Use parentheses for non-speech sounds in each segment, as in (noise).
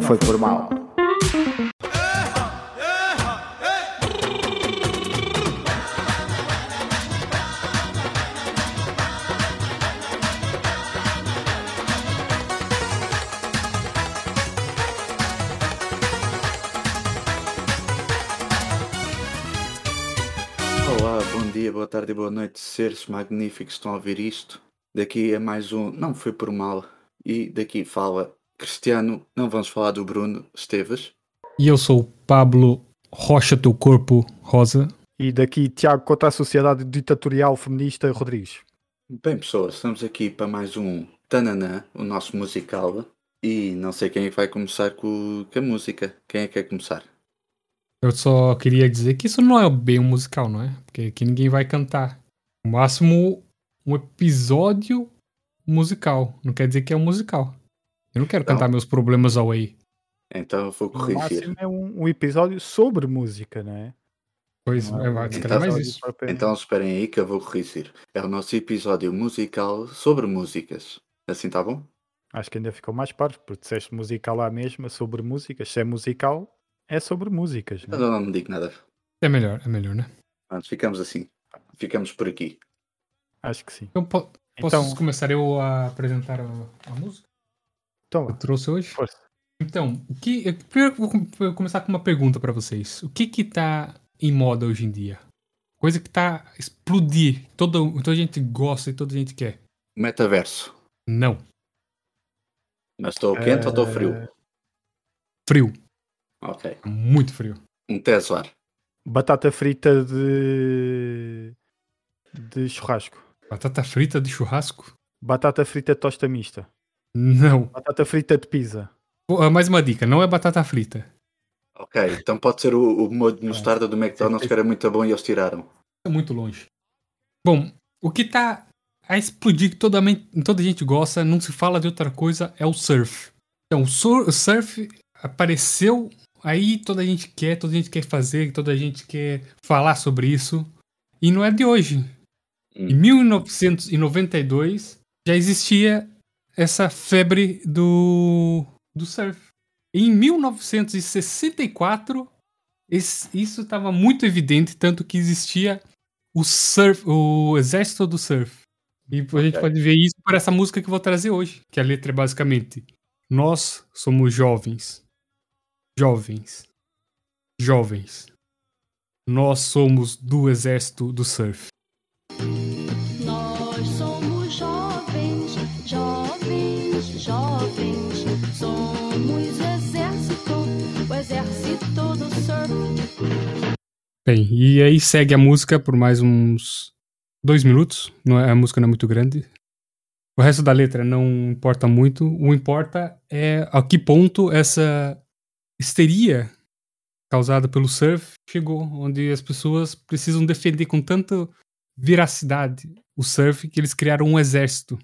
Não foi por mal. Olá, bom dia, boa tarde e boa noite, seres magníficos que estão a ouvir isto. Daqui é mais um Não Foi Por Mal e daqui fala Cristiano, não vamos falar do Bruno Esteves. E eu sou o Pablo Rocha Teu Corpo Rosa. E daqui Tiago contra a Sociedade Ditatorial Feminista Rodrigues. Bem pessoas, estamos aqui para mais um Tananã, o nosso musical. E não sei quem é que vai começar com, com a música. Quem é que quer começar? Eu só queria dizer que isso não é bem um musical, não é? Porque aqui ninguém vai cantar. No máximo, um episódio musical. Não quer dizer que é um musical. Eu não quero Não. cantar meus problemas away. Então eu vou corrigir. máximo é um, um episódio sobre música, não é? Pois, Não é, vai, calhar Então, mais isso. Então esperem aí que eu vou corrigir. É o nosso episódio musical sobre músicas. Assim tá bom? Acho que ainda ficou mais parvo, porque disseste musical lá mesmo, é sobre músicas. Se é musical, é sobre músicas. Eu Não é? não me digo nada. É melhor, é melhor, né? Pronto, ficamos assim. Ficamos por aqui. Acho que sim. Então, po- posso Então, começar eu a apresentar a, a música então vá, eu trouxe hoje? força. Então, o que, eu, primeiro eu vou com- vou começar com uma pergunta pra vocês. O que que tá em moda hoje em dia? Coisa que tá a explodir, toda a gente gosta e toda gente quer. Metaverso. Não. Mas estou quente ou estou frio? Frio. Ok. Muito frio. Um Tesla. Batata frita de. de churrasco. Batata frita de churrasco? Batata frita tosta mista. Não. Batata frita de pizza. Ah, Mais uma dica, não é batata frita. Ok, então pode ser o, o molho de mostarda do McDonald's que era muito bom e eles tiraram. É muito longe. Bom, o que tá a explodir, que toda, men- toda a gente gosta, não se fala de outra coisa, é o surf. Então, o sur- o surf apareceu, aí toda a gente quer, toda a gente quer fazer, toda a gente quer falar sobre isso. E não é de hoje. Hum. Em 1992 já existia essa febre do, do surf. Em 1964 esse- isso estava muito evidente, tanto que existia o surf, o exército do surf. E a gente pode ver isso por essa música que eu vou trazer hoje, que a letra é basicamente: Nós somos jovens, jovens, jovens. Nós somos do exército do surf. Exército do surf. Bem, e aí segue a música por mais uns dois minutos. Não é, a música não é muito grande. O resto da letra não importa muito. O importa é a que ponto essa histeria causada pelo surf chegou, onde as pessoas precisam defender com tanta veracidade o surf que eles criaram um exército.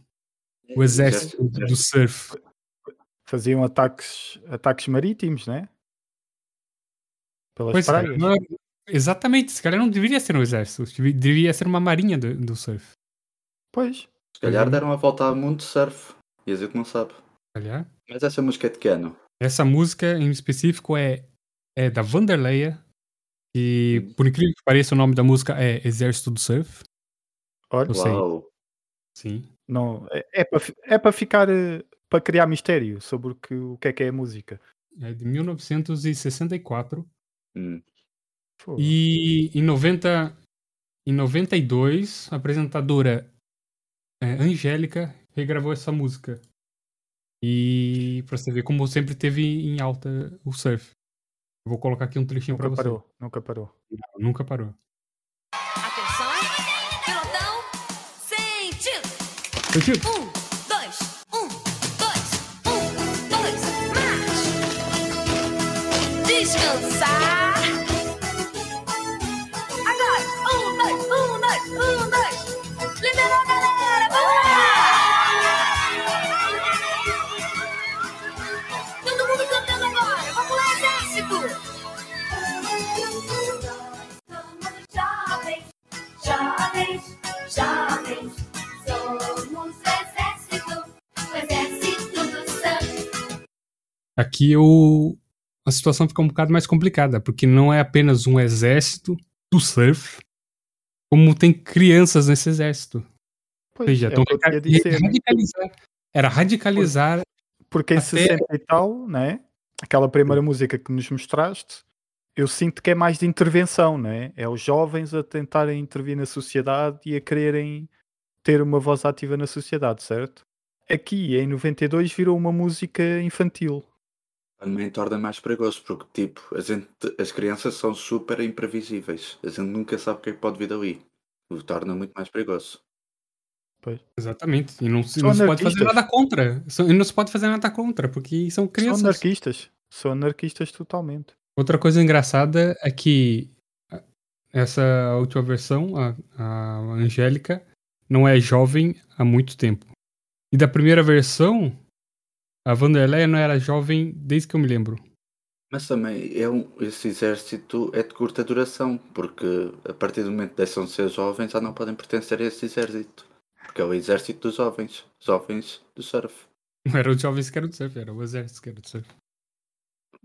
O exército do surf. Faziam ataques, ataques marítimos, né? Pelas Pois é, praias. não é- exatamente, esse cara não deveria ser um exército, deveria- ser uma marinha do, do surf. Pois. Se calhar deram a volta ao mundo de surf. E a gente não sabe. Aliás. Mas essa música é de que ano? Essa música em específico é, é da Vanderleia. E por incrível que pareça, o nome da música é Exército do Surf. Olha. Uau. Sim. não, é, é para é para ficar eh, para criar mistério sobre o que, o que é que é a música. É de 1964. Hum. E em 90, em 92, a apresentadora é, Angélica regravou essa música. E pra você ver como sempre teve em alta o surf. Eu vou colocar aqui um trechinho pra nunca você. parou, nunca parou. Não, nunca parou. Atenção, pilotão, sentido. Sentido? Um, dois, um, dois, um, dois, marcha. Descansar. Aqui o, a situação fica um bocado mais complicada, porque não é apenas um exército do surf, como tem crianças nesse exército. Ou Pois, seja, é tão o que eu tinha de dizer, né? radicalizar. Era radicalizar. Porque em Até- 60 e tal, né? Aquela primeira música que nos mostraste, eu sinto que é mais de intervenção, né? É os jovens a tentarem intervir na sociedade e a quererem ter uma voz ativa na sociedade, certo? Aqui, em 92, virou uma música infantil. Também torna mais perigoso, porque tipo, a gente, as crianças são super imprevisíveis. A gente nunca sabe o que é que pode vir dali. O torna muito mais perigoso. Exatamente. E não, se- São não se pode fazer nada contra. São- E não se pode fazer nada contra, porque são São crianças. anarquistas. São anarquistas totalmente. Outra coisa engraçada é que essa última versão, a, a Angélica, não é jovem há muito tempo. E da primeira versão, a Vanderleia não era jovem desde que eu me lembro. Mas também é um, esse exército é de curta duração, porque a partir do momento que deixam de ser jovens já não podem pertencer a esse exército. Porque é o exército dos jovens. Jovens do surf. Não eram os jovens que eram do surf, era o exército que era do surf.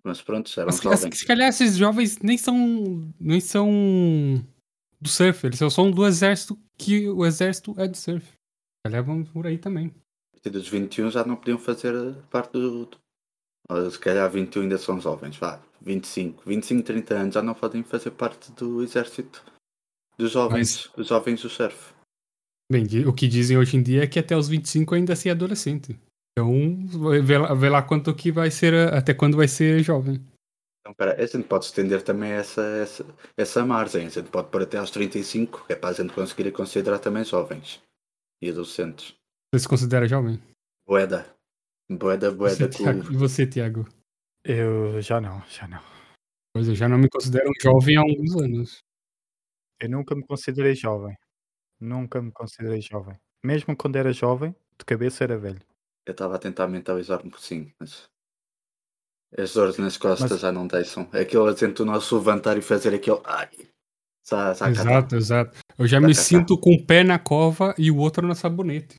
Mas pronto, eram Mas, jovens. se calhar esses jovens nem são. nem são do surf, eles só são do exército que o exército é do surf. Calhar vamos por aí também. Partir dos 21 já não podiam fazer parte do. Ou se calhar 21 ainda são jovens, vá. 25, 25, 30 anos já não podem fazer parte do exército dos jovens, dos jovens do surf. Bem, o que dizem hoje em dia é que até os 25 ainda se é adolescente. Então, vê lá, vê lá quanto que vai ser, até quando vai ser jovem. Então, pera, a gente pode estender também essa, essa, essa margem. A gente pode pôr até aos 35, que é para a gente conseguir considerar também jovens e adolescentes. Você se considera jovem? Boeda. Boeda, Você, boeda Tiago? (laughs) com. E você, Tiago? Eu já não, já não. Pois eu já não me considero um jovem há alguns anos. Eu nunca me considerei jovem. Nunca me considerei jovem. Mesmo quando era jovem, de cabeça era velho. Eu estava a tentar mentalizar um pouquinho, mas. As dores nas costas Mas- já não deixam. É aquele a gente o nosso levantar e fazer aquele. Ai! Exato, exato. Eu já me sinto com o pé na cova e o outro na sabonete.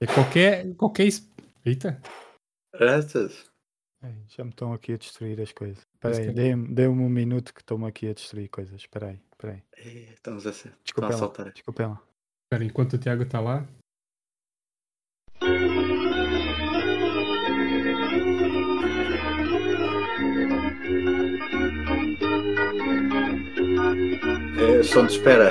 É qualquer. qualquer. es- Eita. Graças. Já me estão aqui a destruir as coisas. Espera aí, dê-me dê um minuto que estão-me aqui a destruir coisas. Espera aí, espera aí. Ei, Estamos a ser. Estão Desculpem a lá, saltar. desculpem lá. Espera, enquanto o Tiago tá lá. É, som de espera. A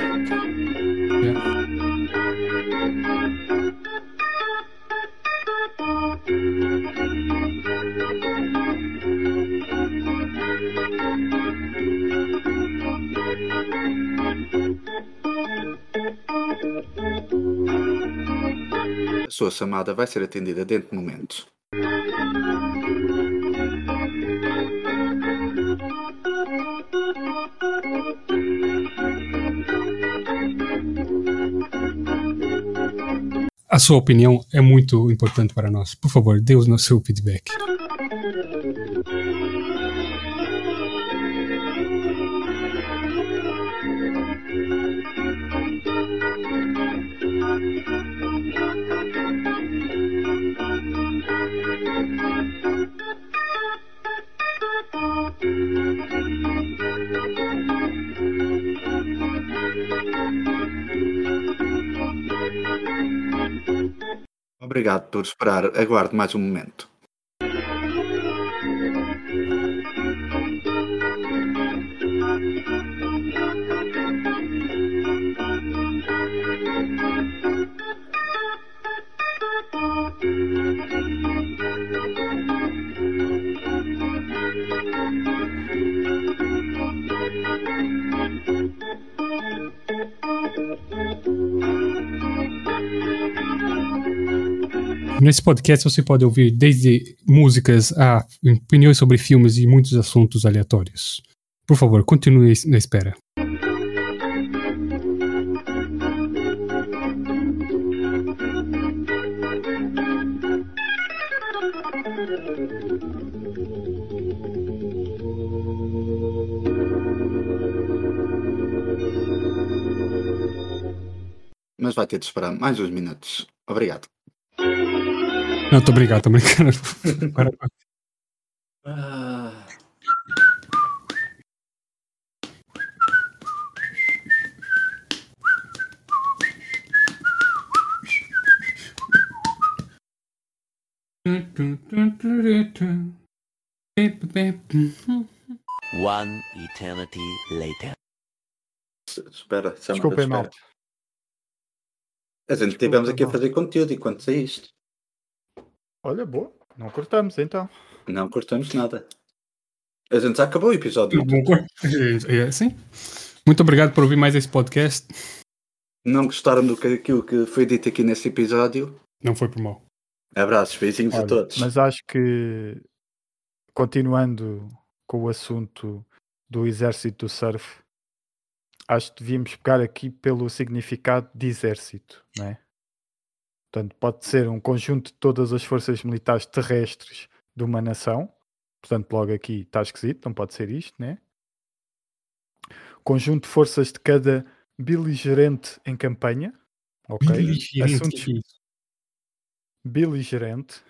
sua chamada vai ser atendida dentro de momentos. A sua opinião é muito importante para nós. Por favor, dê o seu feedback. Obrigado por esperar. Aguarde mais um momento. Nesse podcast você pode ouvir desde músicas a opiniões sobre filmes e muitos assuntos aleatórios. Por favor, continue na espera. Mas vai ter de esperar mais uns minutos. Obrigado. Não, tô brincando, tô brincando. (laughs) Agora, Ah, One eternity later. espera, Desculpem, espera. malta. A gente estivemos aqui a fazer conteúdo enquanto saíste. Olha, boa. Não cortamos então. Não cortamos nada. A gente já acabou o episódio. Bom, cor- é, sim. Muito obrigado por ouvir mais esse podcast. Não gostaram do que aquilo que foi dito aqui nesse episódio? Não foi por mal. Abraços, beijinhos a Olha, todos. Mas acho que, continuando com o assunto do exército do surf, acho que devíamos pegar aqui pelo significado de exército, não é? Portanto, pode ser um conjunto de todas as forças militares terrestres de uma nação. Portanto, logo aqui está esquisito, não pode ser isto, né? Conjunto de forças de cada beligerante em campanha. Ok. Beligerante, Assuntos que é beligerante.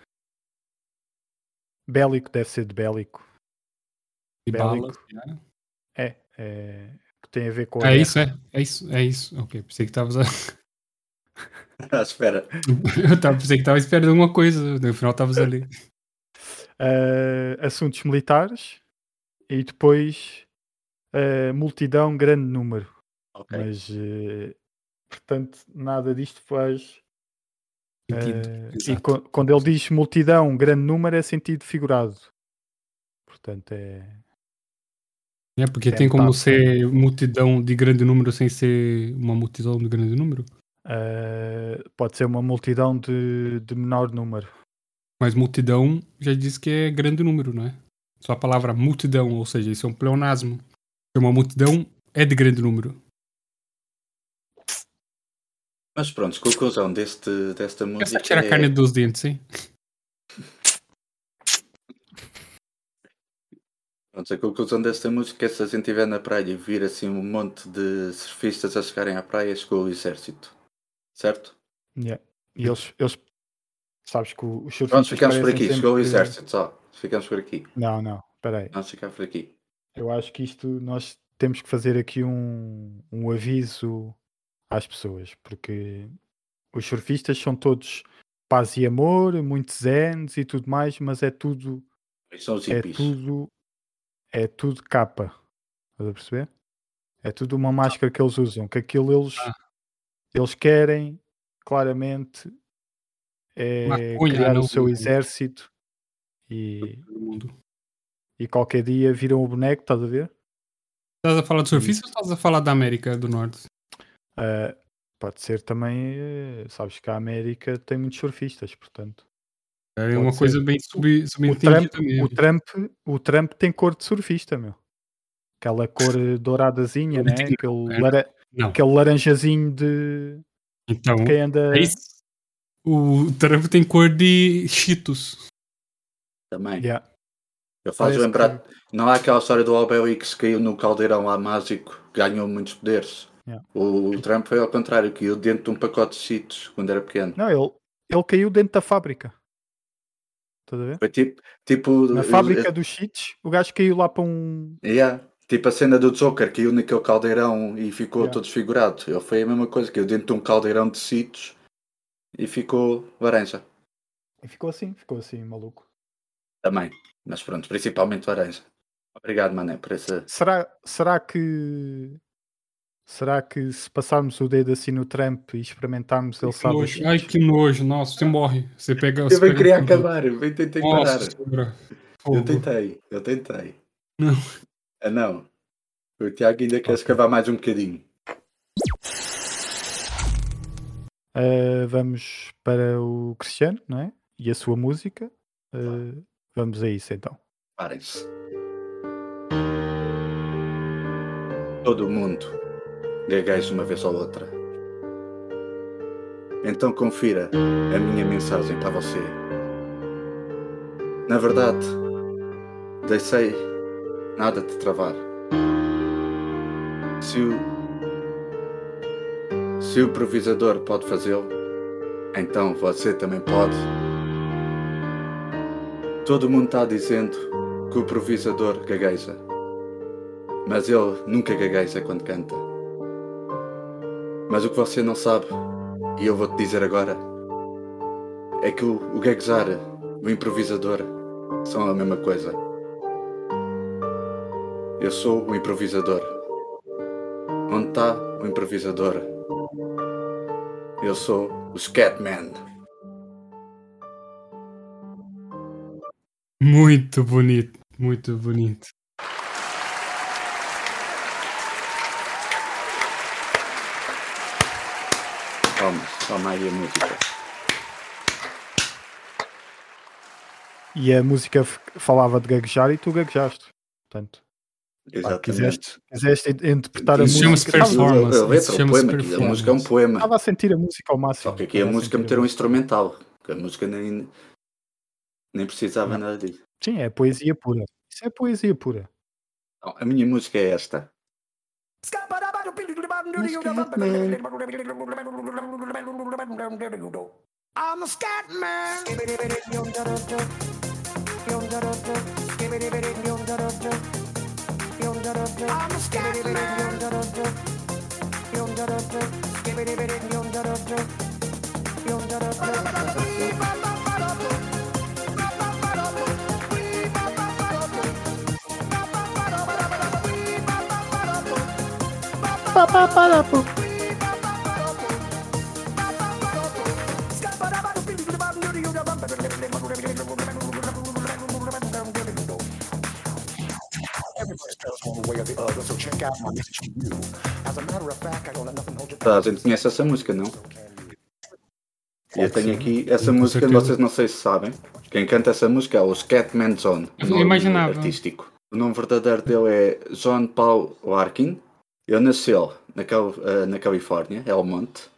Bélico deve ser de bélico. De Bélico. balas. já. É, é que tem a ver com É guerra. isso, é. É isso, é isso. Ok, pensei que estavas a... (laughs) (laughs) Ah, espera. (laughs) Eu tava, pensei que estava esperando alguma coisa. No final estavas ali. Ah, (laughs) assuntos militares e depois ah, multidão, grande número. Ok. Mas, eh, portanto, nada disto faz. Sentido. e quando ele diz multidão, grande número, é sentido figurado. Portanto, é. É, porque É tem como ser multidão de grande número sem ser uma multidão de grande número. Ah, pode ser uma multidão de, de menor número. Mas multidão já diz que é grande número, não é? Só a palavra multidão, ou seja, isso é um pleonasmo. Uma multidão é de grande número. Mas pronto, conclusão deste, desta É música. só tirar a é- carne dos dentes, hein? Pronto, a conclusão desta música é se a gente estiver na praia e vir assim um monte de surfistas a chegarem à praia, chegou o exército. Certo? Yeah. E eles, eles. Sabes que os Pronto, surfistas ficamos por aqui. Chegou o exército, só. Ficamos por aqui. Não, não, espera aí. Nós ficamos por aqui. Eu acho que isto nós temos que fazer aqui um, um aviso às pessoas, porque os surfistas são todos paz e amor, muito zens e tudo mais, mas é tudo, são os é hippies. tudo, é tudo capa. Estás a perceber? É tudo uma máscara que eles usam, que aquilo eles, Ah. Eles querem claramente é criar não, o seu não. exército e, e qualquer dia viram o boneco, estás a ver? Estás a falar de surfista ou estás a falar da América do Norte? Uh, pode ser também, eh, sabes que a América tem muitos surfistas, portanto. É Pode uma ser. coisa bem sub, O subentendida Trump, mesmo. o, Trump, o Trump tem cor de surfista, meu. Aquela cor douradazinha, né? Aquele, é, lara- Não, aquele laranjazinho de então, quem anda. é isso. O Trump tem cor de Cheetos. Também. Yeah. Eu faço Parece lembrar. que- Não há aquela história do Obelix que caiu no caldeirão lá mágico, ganhou muitos poderes. Yeah. O Trump foi ao contrário, caiu dentro de um pacote de cheetos quando era pequeno. Não, ele, ele caiu dentro da fábrica. Estás a ver? Foi tipo. tipo Na fábrica dos cheats, o gajo caiu lá para um. Yeah. Tipo a cena do Joker, caiu naquele caldeirão e ficou Yeah. todo desfigurado. Ele foi a mesma coisa, caiu dentro de um caldeirão de cheetos e ficou laranja. E ficou assim, ficou assim, maluco. Também. Mas pronto, principalmente laranja. Obrigado, mané, por essa. Será, será que. Será que se passarmos o dedo assim no Trump e experimentarmos, ele Que sabe nojo. Ai, que nojo. Nossa, você morre. Você pega. você Eu bem pega queria acabar, eu bem tentei parar. Senhora. Eu tentei, eu tentei. Não. Ah, não. O Tiago ainda quer escavar mais um bocadinho. Uh, vamos para o Cristiano, não é? E a sua música. Uh, vamos a isso então. Parem-se. Todo mundo gagueja uma vez ou outra. Então confira a minha mensagem para você. Na verdade, deixei nada te travar. Se o, se o improvisador pode fazê-lo, então você também pode. Todo mundo está dizendo que o improvisador gagueja. Mas ele nunca gagueja quando canta. Mas o que você não sabe, e eu vou-te dizer agora, é que o, o gaguejar, o improvisador, são a mesma coisa. Eu sou o improvisador. Onde está o improvisador? Eu sou o Scatman. Muito bonito, muito bonito. Toma, toma aí a música. E a música falava de gaguejar e tu gaguejaste. Portanto, Exatamente. quiseste, quiseste in- interpretar a Isso chama-se música. Estava- performance. A letra, Isso o chama-se poema, aqui, a música é um performance. poema. Estava a sentir a música ao máximo. Só que aqui a música meter um instrumental. Que a música nem, nem precisava nada disso. Sim, é poesia pura. Isso é poesia pura. Não, a minha música é esta. I'm a scat man. Ba-ba-ba-da-boop. Tá, a gente conhece essa música, não? E eu tenho aqui essa Com música, certeza. vocês não sei se sabem. Quem canta essa música é o Scatman John. Eu o nome imaginava. artístico. O nome verdadeiro dele é John Paul Larkin. Ele nasceu na, Cal- eh, na Califórnia, Elmont.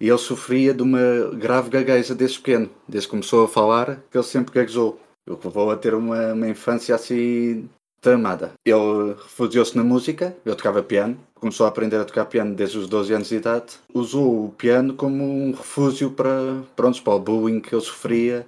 E ele sofria de uma grave gagueja desde pequeno. Desde que começou a falar, que ele sempre gaguejou. O que levou a ter uma, uma infância assim tramada. Ele refugiou-se na música, ele tocava piano, começou a aprender a tocar piano desde os 12 anos de idade. Usou o piano como um refúgio para, pronto, para o bullying que ele sofria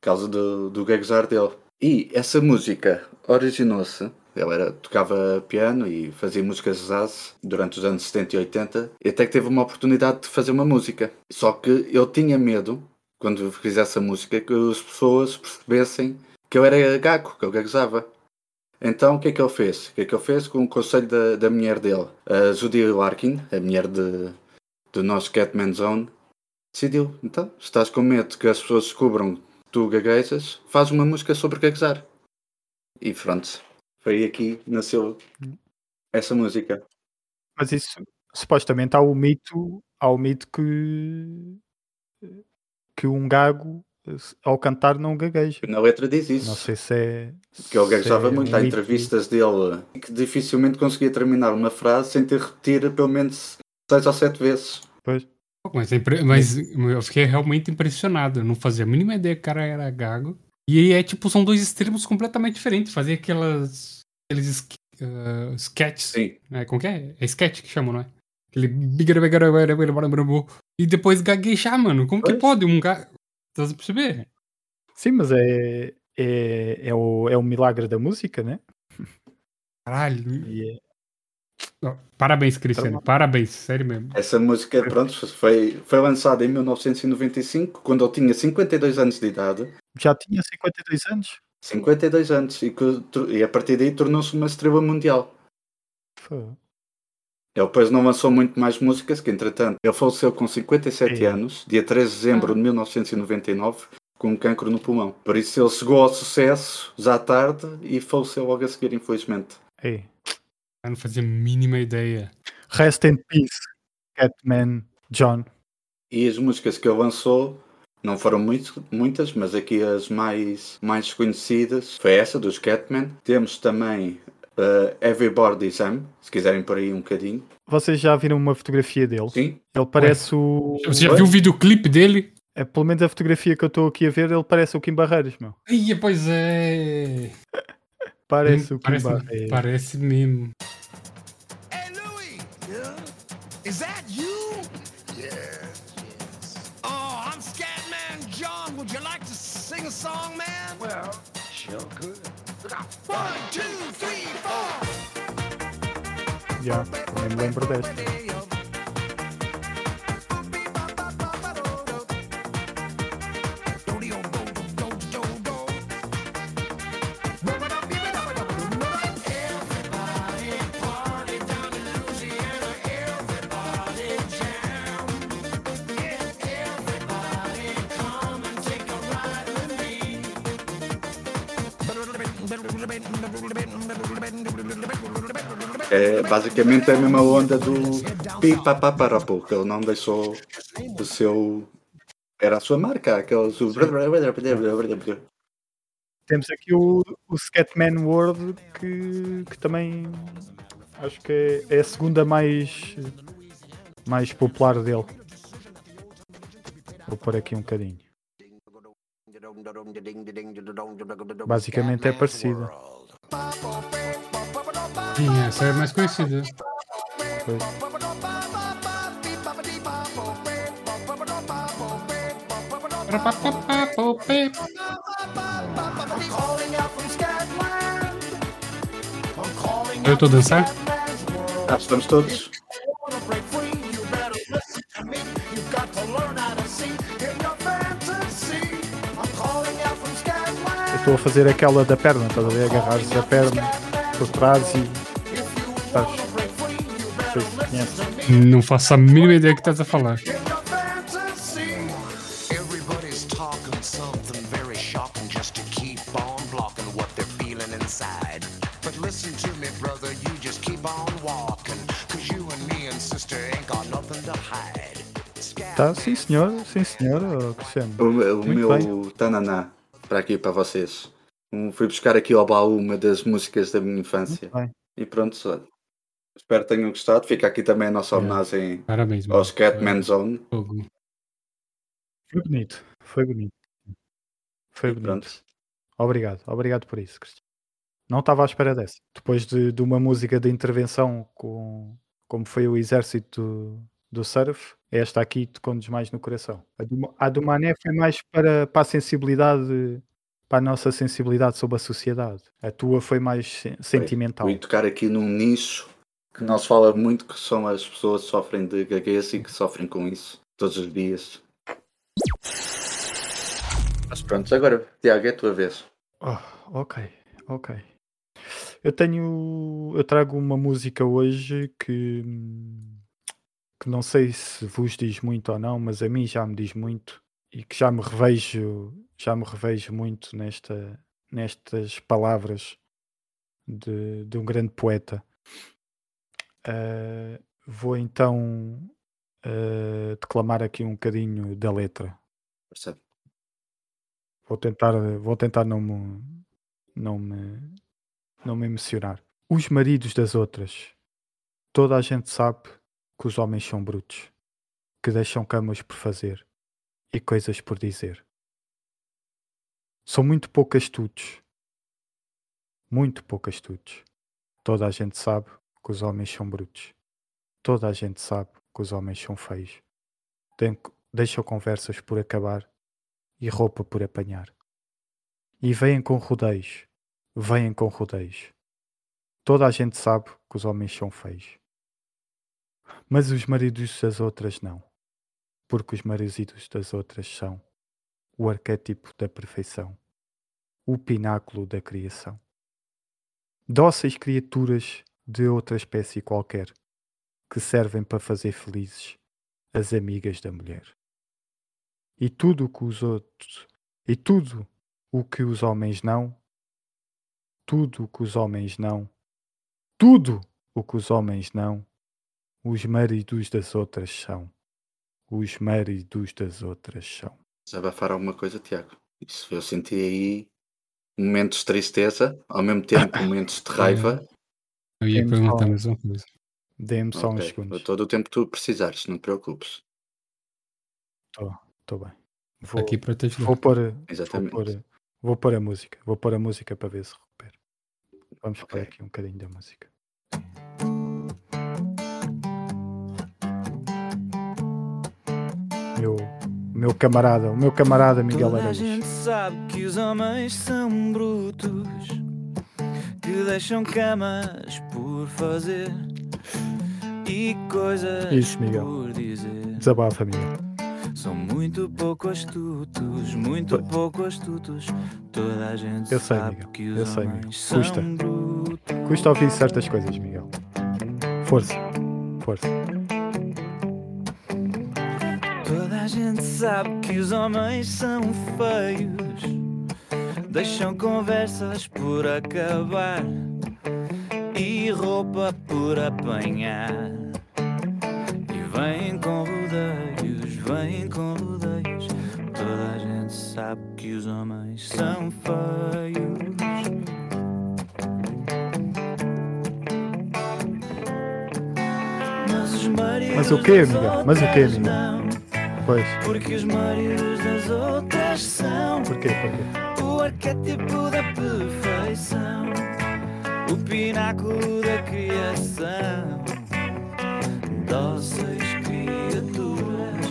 por causa do, do gaguejar dele. E essa música originou-se. Ele era, tocava piano e fazia músicas jazz durante os anos 70 e 80 e até que teve uma oportunidade de fazer uma música. Só que ele tinha medo, quando fizesse a música, que as pessoas percebessem que eu era gago, que eu gaguejava. Então o que é que ele fez? O que é que ele fez com o conselho da, da mulher dele? A Judy Larkin, a mulher de, do nosso Catman Zone, decidiu, então, se estás com medo que as pessoas descubram que tu gaguejas, faz uma música sobre gaguejar. E pronto, foi aqui nasceu essa música. Mas isso, supostamente, há o mito, há o mito que, que um gago, ao cantar, não gagueja. Na letra diz Não isso. sei se é. Que ele gaguejava é muito. Há entrevistas dele que dificilmente conseguia terminar uma frase sem ter que repetir pelo menos seis ou sete vezes. Pois. Mas, mas eu fiquei realmente impressionado. Eu não fazia a mínima ideia que o cara era gago. E aí é tipo, são dois extremos completamente diferentes. Fazer aquelas. aqueles ah, sketches. Sim. Né? Como que é? É sketch que chamam, não é? Aquele. E depois gaguejar, mano. Como que Pois. pode um gago. Estás a perceber? Sim, mas é, é, é, o, é o milagre da música, né? Caralho. E é- Parabéns, Cristiano. Então- Parabéns, sério mesmo. Essa música, pronto, foi, foi lançada em 1995, quando ele tinha 52 anos de idade. já tinha 52 anos. 52 anos. E, que, e a partir daí tornou-se uma estrela mundial. Pô. Ele depois não lançou muito mais músicas, que entretanto ele faleceu com 57 É. anos, dia 13 de dezembro de 1999, com um cancro no pulmão. Por isso ele chegou ao sucesso já tarde e faleceu logo a seguir, infelizmente. Ei. Não fazia a mínima ideia. Rest in peace, Catman John. E as músicas que ele lançou não foram muito, muitas, mas aqui as mais, mais conhecidas foi essa, dos Catman. Temos também uh, Everybody's Am, se quiserem por aí um bocadinho. Vocês já viram uma fotografia dele? Sim, Ele parece o. Você já viu o videoclipe dele? É, pelo menos a fotografia que eu estou aqui a ver, ele parece o Kim Barreiros, meu. Ih, pois é. Parece Hum, o Kim parece, Barreiros. parece mesmo. Já, também me lembro É basicamente a mesma onda do Pipapaparapu, que ele não deixou o seu. Era a sua marca, aquele. Temos aqui o, o Scatman World que, que também acho que é, é a segunda mais, mais popular dele. Vou pôr aqui um bocadinho. Basicamente é parecida. Sim, essa é mais conhecida. Pois. Eu estou a dançar? Ah, estamos todos. Estou a fazer aquela da perna, estás a ver? Agarrares a perna por trás e. Estás. Não faço a mínima ideia que estás a falar. Everybody's talking something very shocking just to keep on blocking what they're feeling inside. But listen to me, brother, you just keep on walking. Cause you and me and sister ain't got nothing to hide. Tá, sim senhor, sim senhor, oh, Cristiano. O, meu- o meu tananá para aqui para vocês. Um, fui buscar aqui ao baú uma das músicas da minha infância. E pronto, olha. Espero que tenham gostado. Fica aqui também a nossa homenagem Parabéns, aos Catman Zone. Fogo. foi bonito, foi bonito. Foi bonito. pronto. Obrigado, obrigado por isso, Cristiano. Não estava à espera dessa. Depois de, de uma música de intervenção com, como foi o exército do, do surf, esta aqui tocou-nos mais no coração. A do, Ma- a do Mané foi mais para, para a sensibilidade, para a nossa sensibilidade sobre a sociedade. A tua foi mais sen- sentimental. Fui tocar aqui num nicho que não se fala muito, que são as pessoas que sofrem de gaguez e que sofrem com isso todos os dias. Mas pronto, agora, Tiago, é a tua vez. Oh, ok, ok. Eu tenho. Eu trago uma música hoje que. Que não sei se vos diz muito ou não, mas a mim já me diz muito e que já me revejo, já me revejo muito nesta, nestas palavras de, de um grande poeta. Ah, vou então ah, declamar aqui um bocadinho da letra. Percebe? Vou tentar, vou tentar não me, não me, não me emocionar. Os maridos das outras. Toda a gente sabe que os homens são brutos, que deixam camas por fazer e coisas por dizer. São muito pouco astutos. Muito pouco astutos. Toda a gente sabe que os homens são brutos. Toda a gente sabe que os homens são feios. Deixam conversas por acabar e roupa por apanhar. E vêm com rodeios, vêm com rodeios. Toda a gente sabe que os homens são feios. Mas os maridos das outras não, porque os maridos das outras são o arquétipo da perfeição, o pináculo da criação. Dóceis criaturas de outra espécie qualquer, que servem para fazer felizes as amigas da mulher e tudo o que os outros, e tudo o que os homens não, tudo o que os homens não, tudo o que os homens não, os maridos das outras são. Os maridos das outras são. Desabafar alguma coisa, Tiago? Isso eu senti aí momentos de tristeza, ao mesmo tempo (laughs) momentos de raiva. Eu ia perguntar só- a mesma coisa. Dê-me só uns Ok, segundos. Todo o tempo que tu precisares, não te preocupes. Estou bem. Vou, Aqui para te ajudar. vou, pôr, vou, Exatamente. pôr, vou pôr a música. Vou pôr a música para ver se recupero. Vamos pôr Ok. aqui um bocadinho da música. Meu, meu camarada, o meu camarada Miguel Toda a Araújo. gente sabe que os homens são brutos, que deixam camas por fazer e coisas Isso, Miguel. por dizer. Desabafa, Miguel. São muito pouco astutos, muito Pois. pouco astutos. Toda a gente Eu sei, sabe Miguel, que os eu sei, homens Miguel. são Custa. brutos. Custa ouvir certas coisas, Miguel. Força, força. Gente sabe que os homens são feios, deixam conversas por acabar e roupa por apanhar. E vêm com rodeios, vêm com rodeios. Toda a gente sabe que os homens são feios. Mas o quê, das Miguel? Mas o Miguel? não. Pois, Porque os maridos das outras são porquê, porquê? o arquétipo da perfeição, o pináculo da criação, dóceis criaturas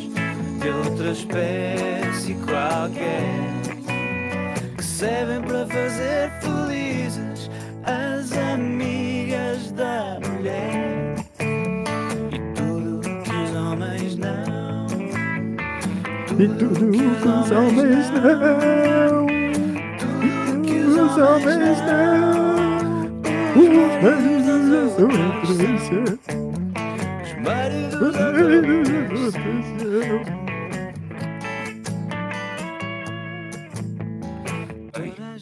de outra espécie qualquer que servem para fazer felizes as amigas da mulher E tudo que os homens não. Tudo que Os homens não. Os maridos das outras. Os maridos das outras.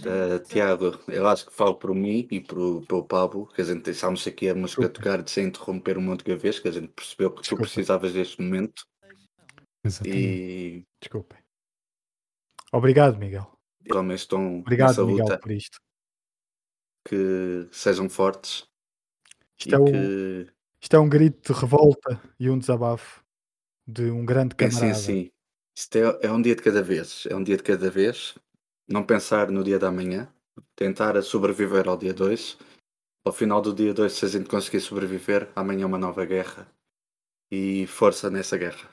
Uh, Tiago, eu acho que falo por mim e pro, pelo Pablo, que a gente estamos aqui a música tocar sem interromper um monte de vez, que a gente percebeu que tu precisavas deste momento Exatamente. e Desculpem. Obrigado, Miguel. realmente estão Obrigado, Miguel, luta, por isto. que sejam fortes Isto é, o- que isto é um grito de revolta e um desabafo de um grande pensem camarada. assim, isto é, é um dia de cada vez, é um dia de cada vez, não pensar no dia da manhã, tentar sobreviver ao dia 2, ao final do dia 2 se a gente conseguir sobreviver, amanhã é uma nova guerra e força nessa guerra.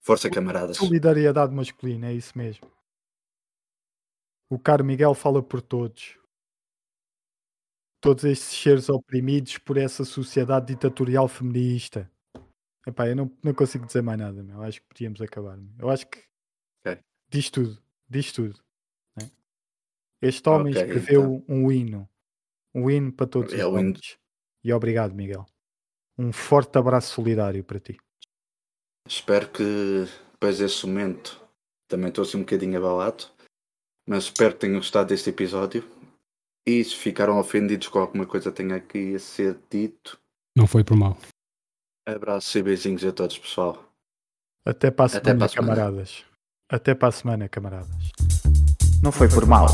Força camaradas. Solidariedade masculina, é isso mesmo. O caro Miguel fala por todos. Todos estes seres oprimidos por essa sociedade ditatorial feminista. Epá, eu não, não consigo dizer mais nada, meu. Acho que podíamos acabar. meu. Eu acho que Ok. diz tudo. Diz tudo. né? Este homem Ok, escreveu um hino. Um hino para todos É os homens. E obrigado, Miguel. Um forte abraço solidário para ti. Espero que depois desse momento também estou assim um bocadinho abalado, mas espero que tenham gostado deste episódio. E se ficaram ofendidos com alguma coisa que tenha aqui a ser dito, Não foi por mal. abraços e beijinhos a todos, pessoal. Até para a Até semana, para a semana. camaradas. Até para a semana, camaradas. Não foi por mal.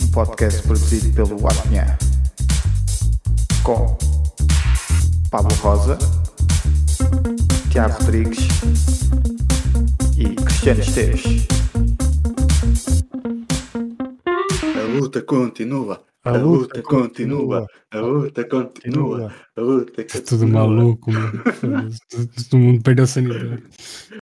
Um podcast produzido pelo Apinha. Com Pablo Rosa, Tiago Rodrigues e Cristiano Esteves. A luta continua, A a, luta continua, a luta continua, Continua. a luta Tudo continua. maluco, meu. Foda-se. (laughs) Todo mundo perdeu a sanidade.